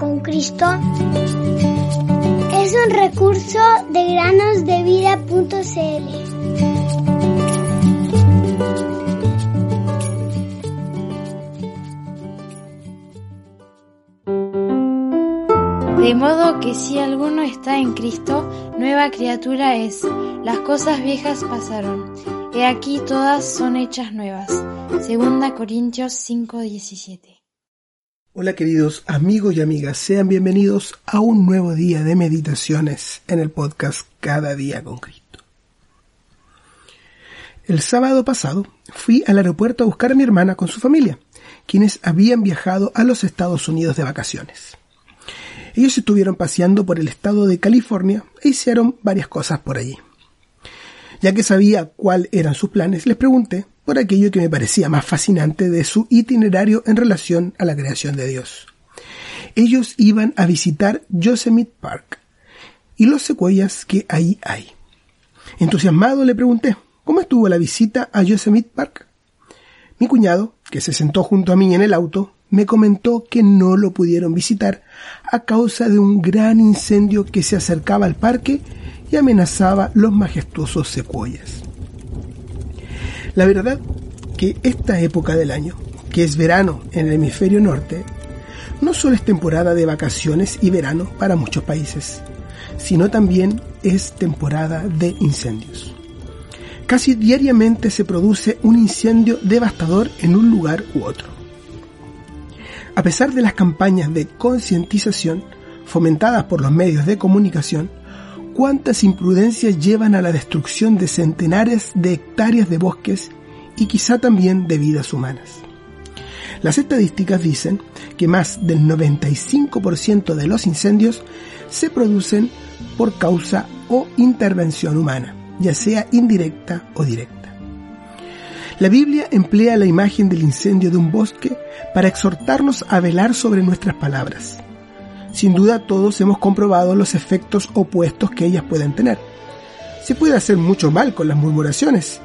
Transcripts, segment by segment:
con Cristo es un recurso de granosdevida.cl. De modo que si alguno está en Cristo, nueva criatura es. Las cosas viejas pasaron. He aquí todas son hechas nuevas. Segunda Corintios 5:17. Hola queridos amigos y amigas, sean bienvenidos a un nuevo día de meditaciones en el podcast Cada día con Cristo. El sábado pasado fui al aeropuerto a buscar a mi hermana con su familia, quienes habían viajado a los Estados Unidos de vacaciones. Ellos estuvieron paseando por el estado de California e hicieron varias cosas por allí. Ya que sabía cuáles eran sus planes, les pregunté por aquello que me parecía más fascinante de su itinerario en relación a la creación de Dios. Ellos iban a visitar Yosemite Park y los secuoyas que ahí hay. Entusiasmado le pregunté, ¿cómo estuvo la visita a Yosemite Park? Mi cuñado, que se sentó junto a mí en el auto, me comentó que no lo pudieron visitar a causa de un gran incendio que se acercaba al parque y amenazaba los majestuosos secuoyas. La verdad que esta época del año, que es verano en el hemisferio norte, no solo es temporada de vacaciones y verano para muchos países, sino también es temporada de incendios. Casi diariamente se produce un incendio devastador en un lugar u otro. A pesar de las campañas de concientización fomentadas por los medios de comunicación, cuántas imprudencias llevan a la destrucción de centenares de hectáreas de bosques y quizá también de vidas humanas. Las estadísticas dicen que más del 95% de los incendios se producen por causa o intervención humana, ya sea indirecta o directa. La Biblia emplea la imagen del incendio de un bosque para exhortarnos a velar sobre nuestras palabras sin duda todos hemos comprobado los efectos opuestos que ellas pueden tener. Se puede hacer mucho mal con las murmuraciones,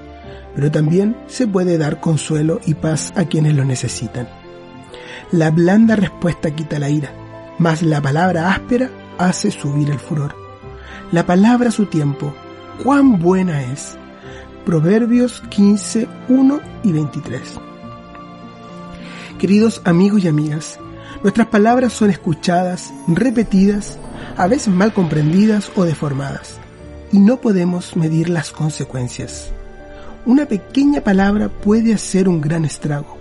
pero también se puede dar consuelo y paz a quienes lo necesitan. La blanda respuesta quita la ira, mas la palabra áspera hace subir el furor. La palabra su tiempo, cuán buena es. Proverbios 15, 1 y 23. Queridos amigos y amigas, Nuestras palabras son escuchadas, repetidas, a veces mal comprendidas o deformadas, y no podemos medir las consecuencias. Una pequeña palabra puede hacer un gran estrago.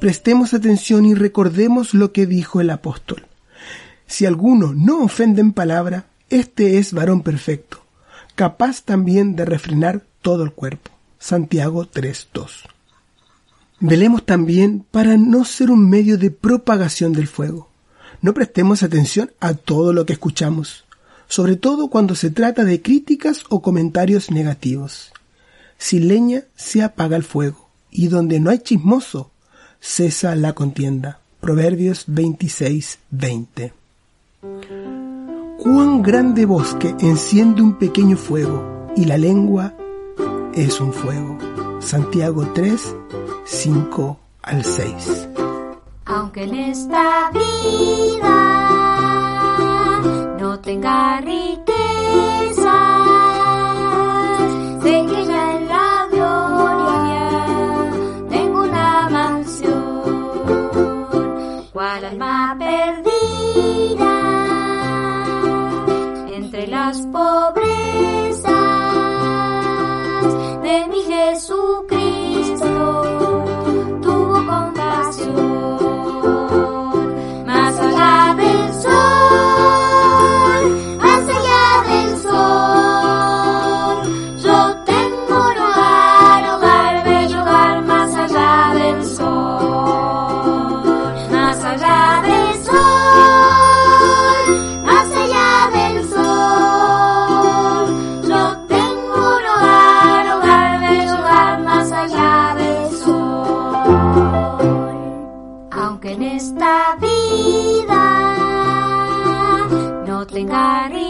Prestemos atención y recordemos lo que dijo el apóstol. Si alguno no ofende en palabra, este es varón perfecto, capaz también de refrenar todo el cuerpo. Santiago 3.2 Velemos también para no ser un medio de propagación del fuego. No prestemos atención a todo lo que escuchamos, sobre todo cuando se trata de críticas o comentarios negativos. Sin leña se apaga el fuego, y donde no hay chismoso, cesa la contienda. Proverbios 26, 20. Cuán grande bosque enciende un pequeño fuego, y la lengua es un fuego. Santiago 3, 5 al 6. Aunque en esta vida no tenga riqueza, sé que ya en la gloria tengo una mansión, cual alma perdida tenga